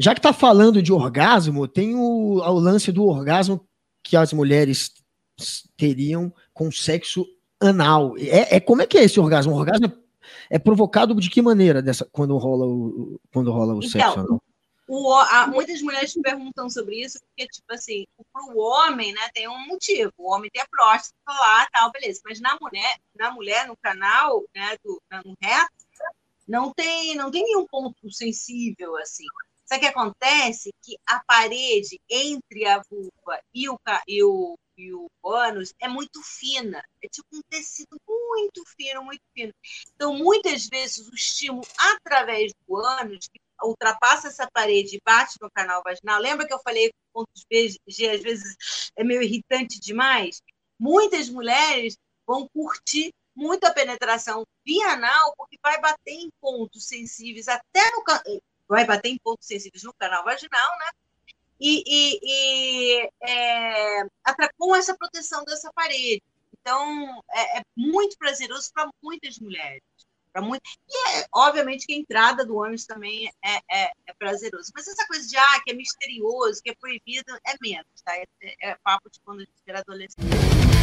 Já que tá falando de orgasmo, tem o, o lance do orgasmo que as mulheres teriam com sexo anal. É, é como é que é esse orgasmo? O orgasmo é, é provocado de que maneira dessa quando rola o quando rola o então, sexo anal? O, a, muitas mulheres me perguntam sobre isso, porque, tipo assim, para o homem, né, tem um motivo. O homem tem a próstata lá, tal, beleza. Mas na mulher, na mulher, no canal, né, do, no reto, não tem, não tem nenhum ponto sensível, assim. O que acontece? Que a parede entre a vulva e o, e o, e o ânus é muito fina. É tipo um tecido muito fino, muito fino. Então, muitas vezes, o estímulo através do ânus, que ultrapassa essa parede e bate no canal vaginal. Lembra que eu falei que pontos G às vezes é meio irritante demais? Muitas mulheres vão curtir muito a penetração via anal porque vai bater em pontos sensíveis até no vai bater em pontos sensíveis no canal vaginal, né? E, e, e é, com essa proteção dessa parede. Então, é, é muito prazeroso para muitas mulheres para muito. E é, obviamente que a entrada do ônibus também é, é, é, prazeroso. Mas essa coisa de ah, que é misterioso, que é proibido, é menos, tá? É, é papo de quando a gente era adolescente.